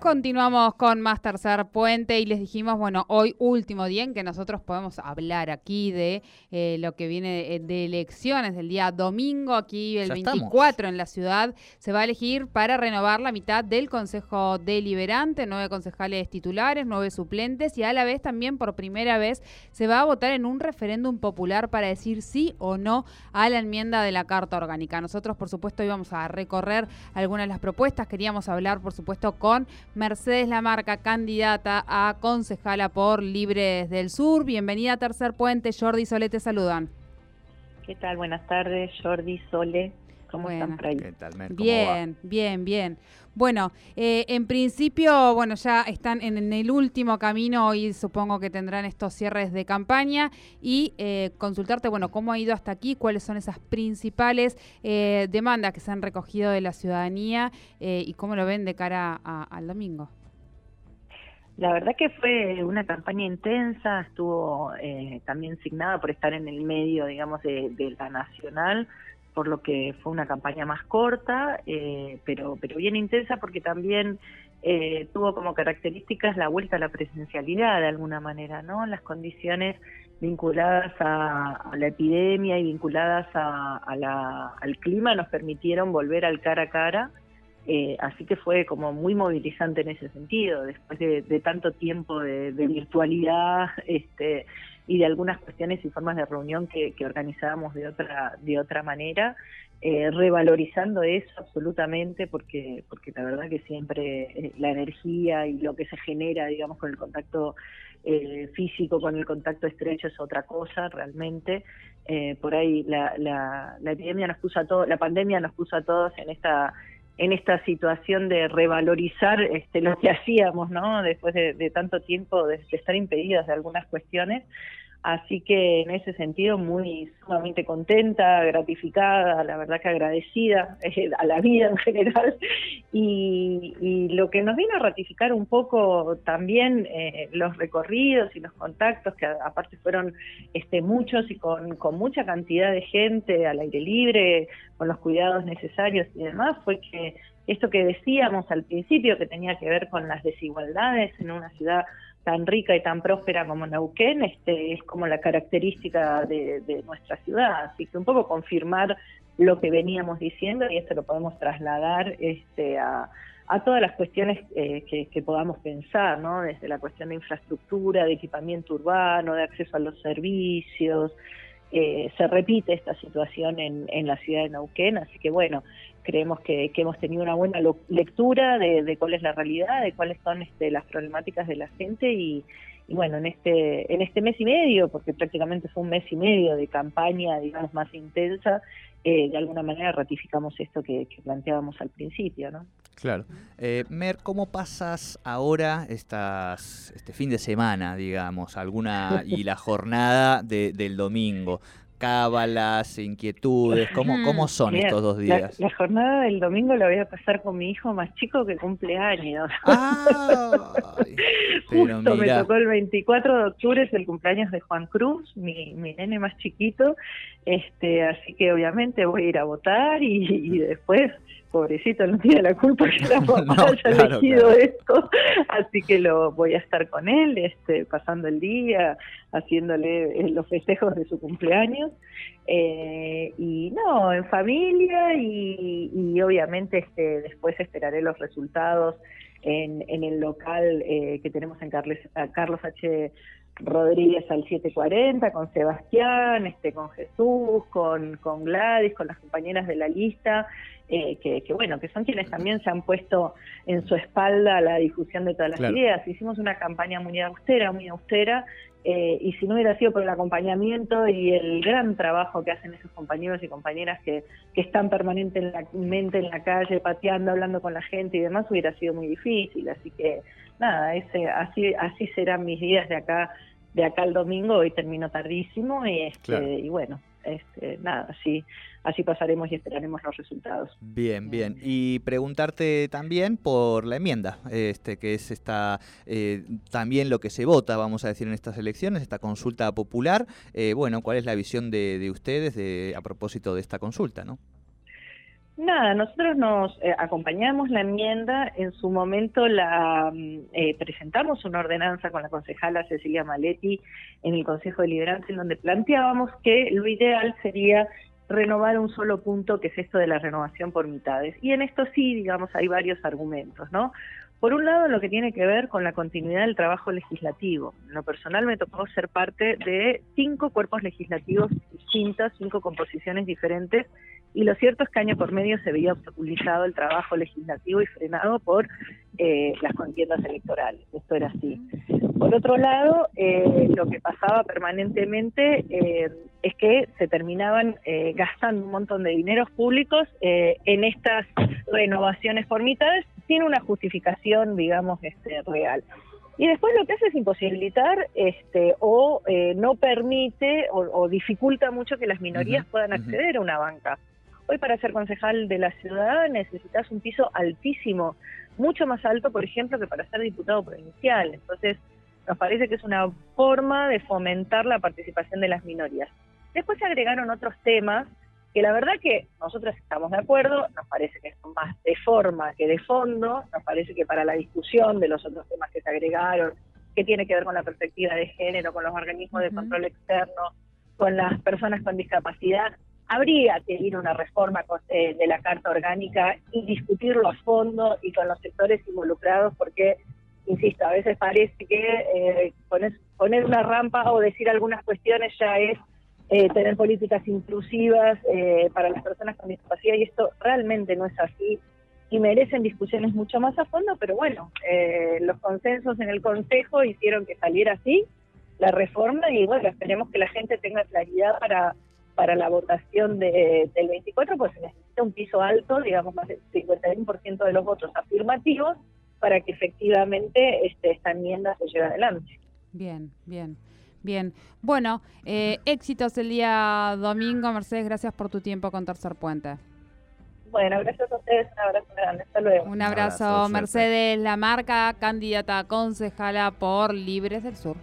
Continuamos con más tercer puente y les dijimos, bueno, hoy último día en que nosotros podemos hablar aquí de eh, lo que viene de, elecciones del día domingo, aquí el 24 en la ciudad, se va a elegir para renovar la mitad del Consejo Deliberante, nueve concejales titulares, nueve suplentes y a la vez también por primera vez se va a votar en un referéndum popular para decir sí o no a la enmienda de la Carta Orgánica. Nosotros, por supuesto, íbamos a recorrer algunas de las propuestas, queríamos hablar, por supuesto, con Mercedes Lamarca, candidata a concejala por Libres del Sur. Bienvenida a Tercer Puente. Jordi Sole te saludan. ¿Qué tal? Buenas tardes, Jordi Sole. ¿Cómo están por ahí? ¿Qué tal, bien, bien, bien. Bueno, eh, en principio, bueno, ya están en, el último camino y supongo que tendrán estos cierres de campaña y eh, consultarte, bueno, cómo ha ido hasta aquí, cuáles son esas principales eh, demandas que se han recogido de la ciudadanía y cómo lo ven de cara al domingo. La verdad que fue una campaña intensa, estuvo también signada por estar en el medio, digamos, de la nacional por lo que fue una campaña más corta, eh, pero, pero bien intensa porque también eh, tuvo como características la vuelta a la presencialidad de alguna manera, ¿no? Las condiciones vinculadas a, la epidemia y vinculadas a, la, al clima nos permitieron volver al cara a cara, eh, así que fue como muy movilizante en ese sentido, después de, tanto tiempo de, virtualidad, este, y de algunas cuestiones y formas de reunión que, organizábamos de otra, de otra manera, eh, revalorizando eso absolutamente porque, porque la verdad que siempre eh, la energía y lo que se genera, digamos, con el contacto eh, físico, con el contacto estrecho es otra cosa realmente. por ahí la, la, la epidemia nos puso a todos, la pandemia nos puso a todos en esta en esta situación de revalorizar este, lo que hacíamos, ¿no? Después de, tanto tiempo de, estar impedidas de algunas cuestiones. Así que en ese sentido muy sumamente contenta, gratificada, la verdad que agradecida eh, a la vida en general. Y, lo que nos vino a ratificar un poco también eh, los recorridos y los contactos que aparte fueron este muchos y con, con mucha cantidad de gente al aire libre, con los cuidados necesarios y demás, fue que esto que decíamos al principio que tenía que ver con las desigualdades en una ciudad tan rica y tan próspera como Neuquén, este, es como la característica de, nuestra ciudad. Así que un poco confirmar lo que veníamos diciendo y esto lo podemos trasladar este, a, todas las cuestiones eh, que, podamos pensar, ¿no? Desde la cuestión de infraestructura, de equipamiento urbano, de acceso a los servicios. Eh, se repite esta situación en, en la ciudad de Neuquén, así que bueno, creemos que, hemos tenido una buena lectura de, cuál es la realidad, de cuáles son este, las problemáticas de la gente y, bueno, en este, en este mes y medio, porque prácticamente fue un mes y medio de campaña, digamos, más intensa, eh, de alguna manera ratificamos esto que, planteábamos al principio, ¿no? Claro. Eh, Mer, ¿cómo pasas ahora estas, este fin de semana, digamos, alguna y la jornada del domingo? Cábalas, inquietudes? ¿Cómo, cómo son estos dos días? La, jornada del domingo la voy a pasar con mi hijo más chico que cumple años. Justo me tocó el 24 de octubre, es el cumpleaños de Juan Cruz, mi, mi nene más chiquito, este, así que obviamente voy a ir a votar y después pobrecito no tiene la culpa que la mamá haya elegido esto, así que lo voy a estar con él, este, pasando el día, haciéndole eh, los festejos de su cumpleaños, eh, y no, en familia y, obviamente este, después esperaré los resultados en, en el local eh, que tenemos en Carles, Carlos H. Rodríguez al 740, con Sebastián, este, con Jesús, con, con Gladys, con las compañeras de la lista, eh, que, bueno, que son quienes también se han puesto en su espalda la difusión de todas las ideas. Hicimos una campaña muy austera, muy austera, eh, y si no hubiera sido por el acompañamiento y el gran trabajo que hacen esos compañeros y compañeras que, que están permanentemente en la calle, pateando, hablando con la gente y demás, hubiera sido muy difícil. Así que nada, ese, así, así serán mis días de acá de acá al domingo, hoy termino tardísimo y, este, y bueno, este, nada, así, así pasaremos y esperaremos los resultados. Bien, bien. Y preguntarte también por la enmienda, este, que es esta, eh, también lo que se vota, vamos a decir, en estas elecciones, esta consulta popular. Eh, bueno, ¿cuál es la visión de, de ustedes de, a propósito de esta consulta, no? Nada, nosotros nos eh, acompañamos la enmienda, en su momento la mm, eh, presentamos una ordenanza con la concejala Cecilia Maletti en el Consejo de Lideranza, en donde planteábamos que lo ideal sería renovar un solo punto, que es esto de la renovación por mitades. Y en esto sí, digamos, hay varios argumentos, ¿no? Por un lado, lo que tiene que ver con la continuidad del trabajo legislativo. En lo personal me tocó ser parte de cinco cuerpos legislativos distintos, cinco composiciones diferentes, y lo cierto es que año por medio se veía obstaculizado el trabajo legislativo y frenado por eh, las contiendas electorales. Esto era así. Por otro lado, eh, lo que pasaba permanentemente eh, es que se terminaban gastando un montón de dineros públicos en estas renovaciones por mitades sin una justificación, digamos, este, real. Y después lo que hace es imposibilitar este, o no permite o, dificulta mucho que las minorías puedan acceder a una banca. Hoy para ser concejal de la ciudad necesitas un piso altísimo, mucho más alto, por ejemplo, que para ser diputado provincial. Entonces, nos parece que es una forma de fomentar la participación de las minorías. Después se agregaron otros temas que la verdad que nosotros estamos de acuerdo, nos parece que son más de forma que de fondo, nos parece que para la discusión de los otros temas que se agregaron, que tiene que ver con la perspectiva de género, con los organismos de control externo, con las personas con discapacidad, habría que ir a una reforma eh, de la Carta Orgánica y discutirlo a fondo y con los sectores involucrados, porque, insisto, a veces parece que eh, poner, una rampa o decir algunas cuestiones ya es eh, tener políticas inclusivas para las personas con discapacidad y esto realmente no es así y merecen discusiones mucho más a fondo, pero bueno, los consensos en el Consejo hicieron que saliera así la reforma y bueno, esperemos que la gente tenga claridad para para la votación de, del 24, pues se necesita un piso alto, digamos más del 51% de los votos afirmativos, para que efectivamente este, esta enmienda se lleve adelante. Bien, bien. Bien, bueno, eh, éxitos el día domingo. Mercedes, gracias por tu tiempo con Tercer Puente. Bueno, gracias a ustedes, un abrazo grande, hasta luego. Un abrazo, Mercedes, la marca candidata a concejala por Libres del Sur.